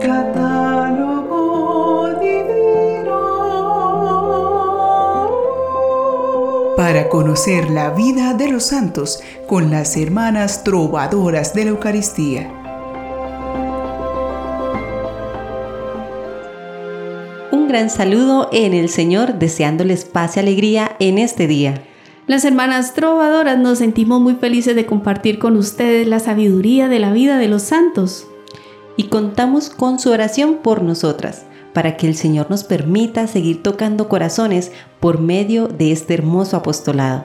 Catálogo divino. Para conocer la vida de los santos con las hermanas trovadoras de la Eucaristía. Un gran saludo en el Señor, deseándoles paz y alegría en este día. Las hermanas trovadoras nos sentimos muy felices de compartir con ustedes la sabiduría de la vida de los santos. Y contamos con su oración por nosotras, para que el Señor nos permita seguir tocando corazones por medio de este hermoso apostolado.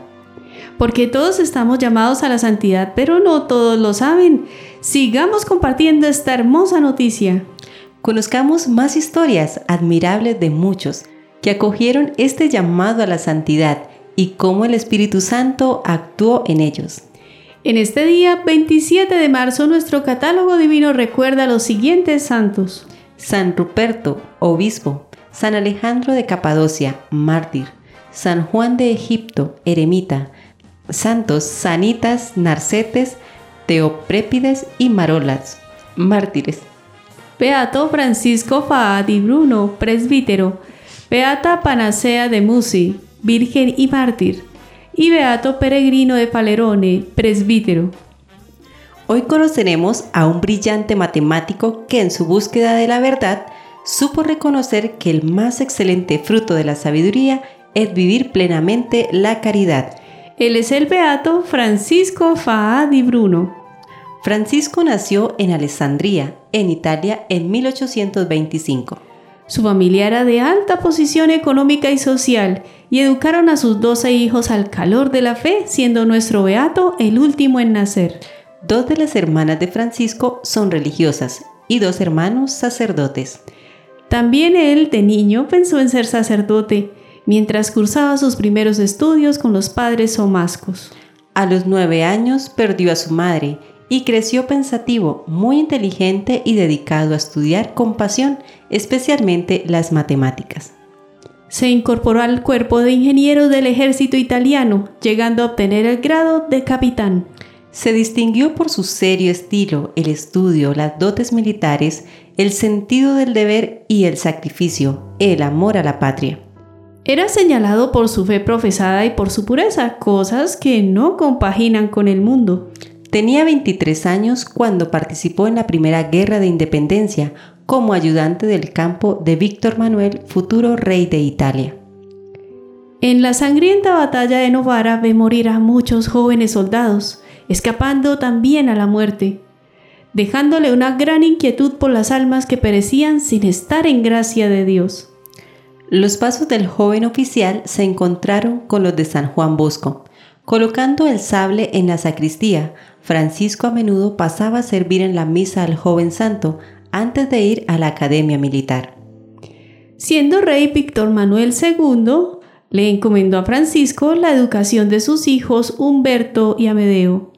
Porque todos estamos llamados a la santidad, pero no todos lo saben. Sigamos compartiendo esta hermosa noticia. Conozcamos más historias admirables de muchos que acogieron este llamado a la santidad y cómo el Espíritu Santo actuó en ellos. En este día 27 de marzo nuestro catálogo divino recuerda a los siguientes santos. San Ruperto, obispo, San Alejandro de Capadocia, mártir, San Juan de Egipto, eremita, santos Sanitas, Narcetes, Teoprépides y Marolas, mártires. Beato Francisco Faadi Bruno, presbítero. Beata Panacea de Musi, virgen y mártir, y Beato Peregrino de Palerone, presbítero. Hoy conoceremos a un brillante matemático que en su búsqueda de la verdad supo reconocer que el más excelente fruto de la sabiduría es vivir plenamente la caridad. Él es el Beato Francisco Faadi Bruno. Francisco nació en Alessandría, en Italia, en 1825. Su familia era de alta posición económica y social y educaron a sus doce hijos al calor de la fe, siendo nuestro Beato el último en nacer. Dos de las hermanas de Francisco son religiosas y dos hermanos sacerdotes. También él, de niño, pensó en ser sacerdote, mientras cursaba sus primeros estudios con los padres somascos. A los nueve años perdió a su madre y creció pensativo, muy inteligente y dedicado a estudiar con pasión, especialmente las matemáticas. Se incorporó al cuerpo de ingenieros del ejército italiano, llegando a obtener el grado de capitán. Se distinguió por su serio estilo, el estudio, las dotes militares, el sentido del deber y el sacrificio, el amor a la patria. Era señalado por su fe profesada y por su pureza, cosas que no compaginan con el mundo. Tenía 23 años cuando participó en la Primera Guerra de Independencia como ayudante del campo de Víctor Manuel, futuro rey de Italia. En la sangrienta batalla de Novara ve morir a muchos jóvenes soldados, escapando también a la muerte, dejándole una gran inquietud por las almas que perecían sin estar en gracia de Dios. Los pasos del joven oficial se encontraron con los de San Juan Bosco. Colocando el sable en la sacristía, Francisco a menudo pasaba a servir en la misa al joven santo antes de ir a la academia militar. Siendo rey Víctor Manuel II, le encomendó a Francisco la educación de sus hijos Humberto y Amedeo.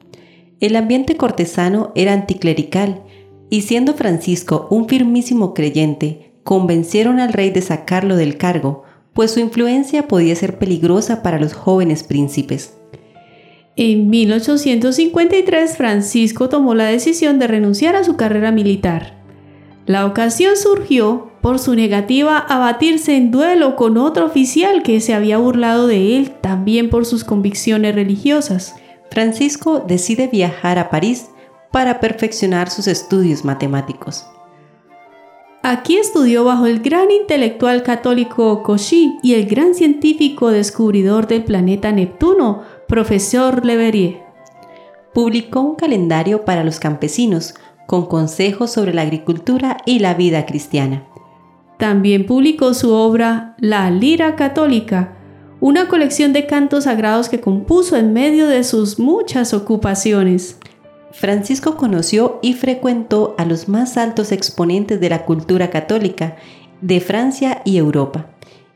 El ambiente cortesano era anticlerical y siendo Francisco un firmísimo creyente, convencieron al rey de sacarlo del cargo, pues su influencia podía ser peligrosa para los jóvenes príncipes. En 1853 Francisco tomó la decisión de renunciar a su carrera militar. La ocasión surgió por su negativa a batirse en duelo con otro oficial que se había burlado de él también por sus convicciones religiosas. Francisco decide viajar a París para perfeccionar sus estudios matemáticos. Aquí estudió bajo el gran intelectual católico Cauchy y el gran científico descubridor del planeta Neptuno, profesor Leverrier. Publicó un calendario para los campesinos con consejos sobre la agricultura y la vida cristiana. También publicó su obra La Lira Católica, una colección de cantos sagrados que compuso en medio de sus muchas ocupaciones. Francisco conoció y frecuentó a los más altos exponentes de la cultura católica de Francia y Europa,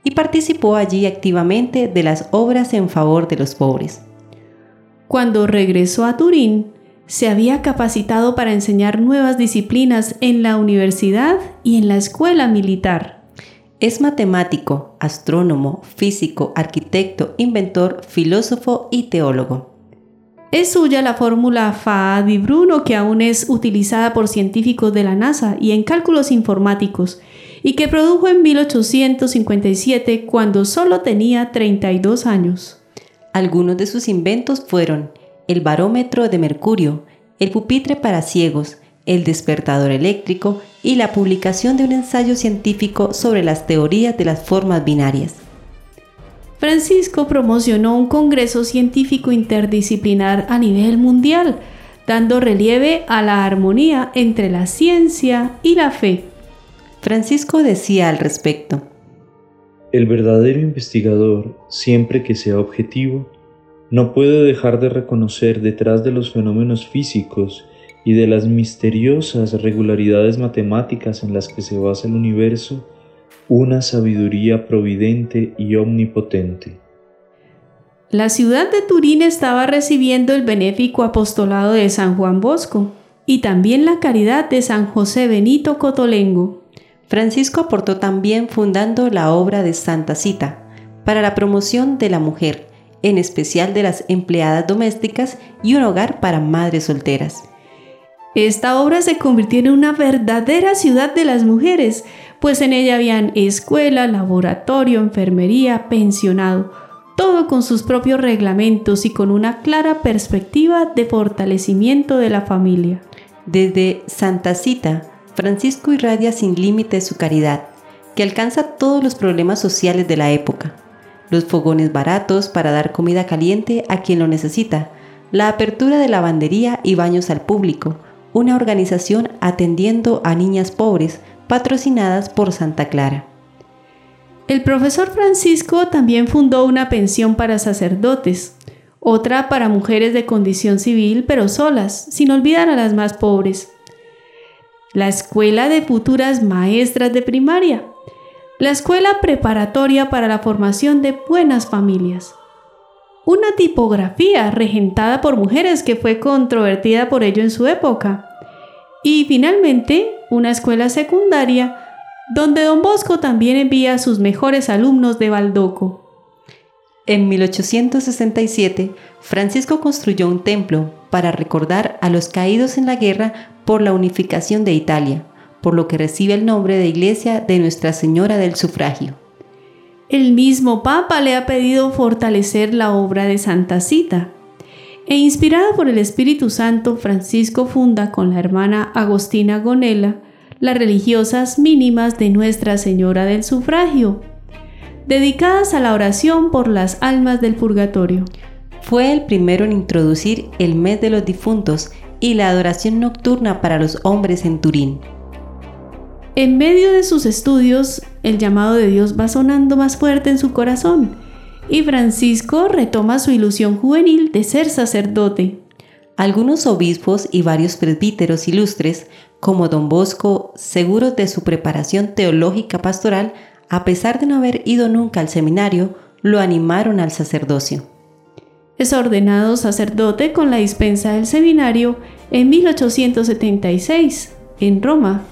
y participó allí activamente de las obras en favor de los pobres. Cuando regresó a Turín, se había capacitado para enseñar nuevas disciplinas en la universidad y en la escuela militar. Es matemático, astrónomo, físico, arquitecto, inventor, filósofo y teólogo. Es suya la fórmula Fa di Bruno que aún es utilizada por científicos de la NASA y en cálculos informáticos y que produjo en 1857 cuando solo tenía 32 años. Algunos de sus inventos fueron el barómetro de mercurio, el pupitre para ciegos, el despertador eléctrico y la publicación de un ensayo científico sobre las teorías de las formas binarias. Francisco promocionó un congreso científico interdisciplinar a nivel mundial, dando relieve a la armonía entre la ciencia y la fe. Francisco decía al respecto, El verdadero investigador, siempre que sea objetivo, no puede dejar de reconocer detrás de los fenómenos físicos y de las misteriosas regularidades matemáticas en las que se basa el universo una sabiduría providente y omnipotente. La ciudad de Turín estaba recibiendo el benéfico apostolado de San Juan Bosco y también la caridad de San José Benito Cotolengo. Francisco aportó también fundando la obra de Santa Cita para la promoción de la mujer, en especial de las empleadas domésticas y un hogar para madres solteras. Esta obra se convirtió en una verdadera ciudad de las mujeres, pues en ella habían escuela, laboratorio, enfermería, pensionado, todo con sus propios reglamentos y con una clara perspectiva de fortalecimiento de la familia. Desde Santa Cita, Francisco irradia sin límites su caridad, que alcanza todos los problemas sociales de la época. Los fogones baratos para dar comida caliente a quien lo necesita, la apertura de lavandería y baños al público, una organización atendiendo a niñas pobres, patrocinadas por Santa Clara. El profesor Francisco también fundó una pensión para sacerdotes, otra para mujeres de condición civil pero solas, sin olvidar a las más pobres. La escuela de futuras maestras de primaria, la escuela preparatoria para la formación de buenas familias. Una tipografía regentada por mujeres que fue controvertida por ello en su época. Y finalmente, una escuela secundaria donde don Bosco también envía a sus mejores alumnos de Baldoco. En 1867, Francisco construyó un templo para recordar a los caídos en la guerra por la unificación de Italia, por lo que recibe el nombre de Iglesia de Nuestra Señora del Sufragio. El mismo Papa le ha pedido fortalecer la obra de Santa Cita, e inspirada por el Espíritu Santo, Francisco funda con la hermana Agostina Gonela las religiosas mínimas de Nuestra Señora del Sufragio, dedicadas a la oración por las almas del purgatorio. Fue el primero en introducir el mes de los difuntos y la adoración nocturna para los hombres en Turín. En medio de sus estudios, el llamado de Dios va sonando más fuerte en su corazón y Francisco retoma su ilusión juvenil de ser sacerdote. Algunos obispos y varios presbíteros ilustres, como don Bosco, seguros de su preparación teológica pastoral, a pesar de no haber ido nunca al seminario, lo animaron al sacerdocio. Es ordenado sacerdote con la dispensa del seminario en 1876, en Roma,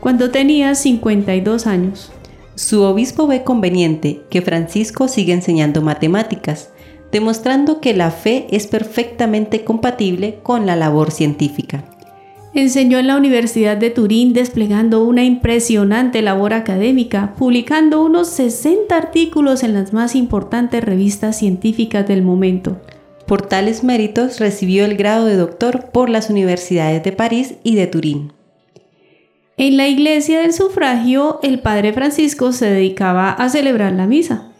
cuando tenía 52 años. Su obispo ve conveniente que Francisco siga enseñando matemáticas, demostrando que la fe es perfectamente compatible con la labor científica. Enseñó en la Universidad de Turín desplegando una impresionante labor académica, publicando unos 60 artículos en las más importantes revistas científicas del momento. Por tales méritos recibió el grado de doctor por las universidades de París y de Turín. En la iglesia del sufragio, el padre Francisco se dedicaba a celebrar la misa.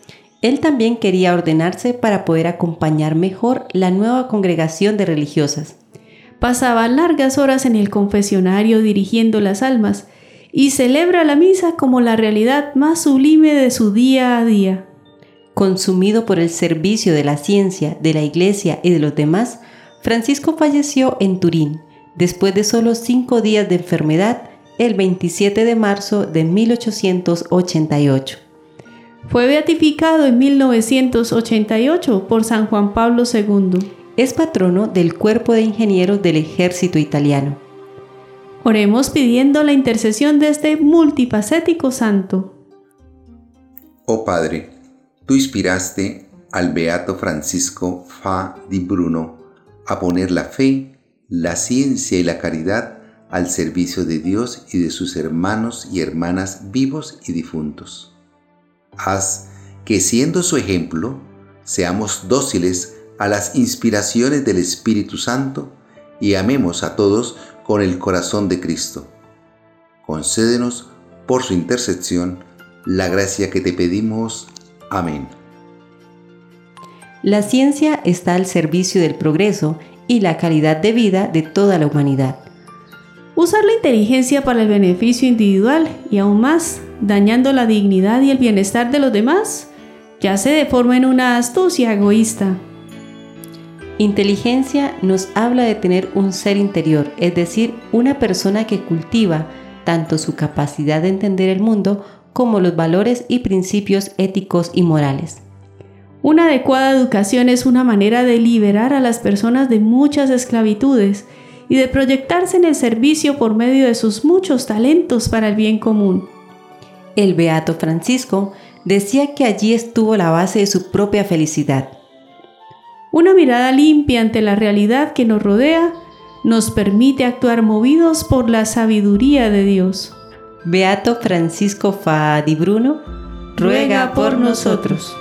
Él también quería ordenarse para poder acompañar mejor la nueva congregación de religiosas. Pasaba largas horas en el confesionario dirigiendo las almas y celebra la misa como la realidad más sublime de su día a día. Consumido por el servicio de la ciencia, de la iglesia y de los demás, Francisco falleció en Turín, después de solo cinco días de enfermedad el 27 de marzo de 1888. Fue beatificado en 1988 por San Juan Pablo II. Es patrono del Cuerpo de Ingenieros del Ejército Italiano. Oremos pidiendo la intercesión de este multifacético santo. Oh Padre, tú inspiraste al Beato Francisco Fa di Bruno a poner la fe, la ciencia y la caridad al servicio de Dios y de sus hermanos y hermanas vivos y difuntos. Haz que siendo su ejemplo, seamos dóciles a las inspiraciones del Espíritu Santo y amemos a todos con el corazón de Cristo. Concédenos, por su intercesión, la gracia que te pedimos. Amén. La ciencia está al servicio del progreso y la calidad de vida de toda la humanidad. Usar la inteligencia para el beneficio individual y aún más, dañando la dignidad y el bienestar de los demás, ya se deforma en una astucia egoísta. Inteligencia nos habla de tener un ser interior, es decir, una persona que cultiva tanto su capacidad de entender el mundo como los valores y principios éticos y morales. Una adecuada educación es una manera de liberar a las personas de muchas esclavitudes y de proyectarse en el servicio por medio de sus muchos talentos para el bien común. El Beato Francisco decía que allí estuvo la base de su propia felicidad. Una mirada limpia ante la realidad que nos rodea nos permite actuar movidos por la sabiduría de Dios. Beato Francisco Fadi Bruno, ruega por nosotros.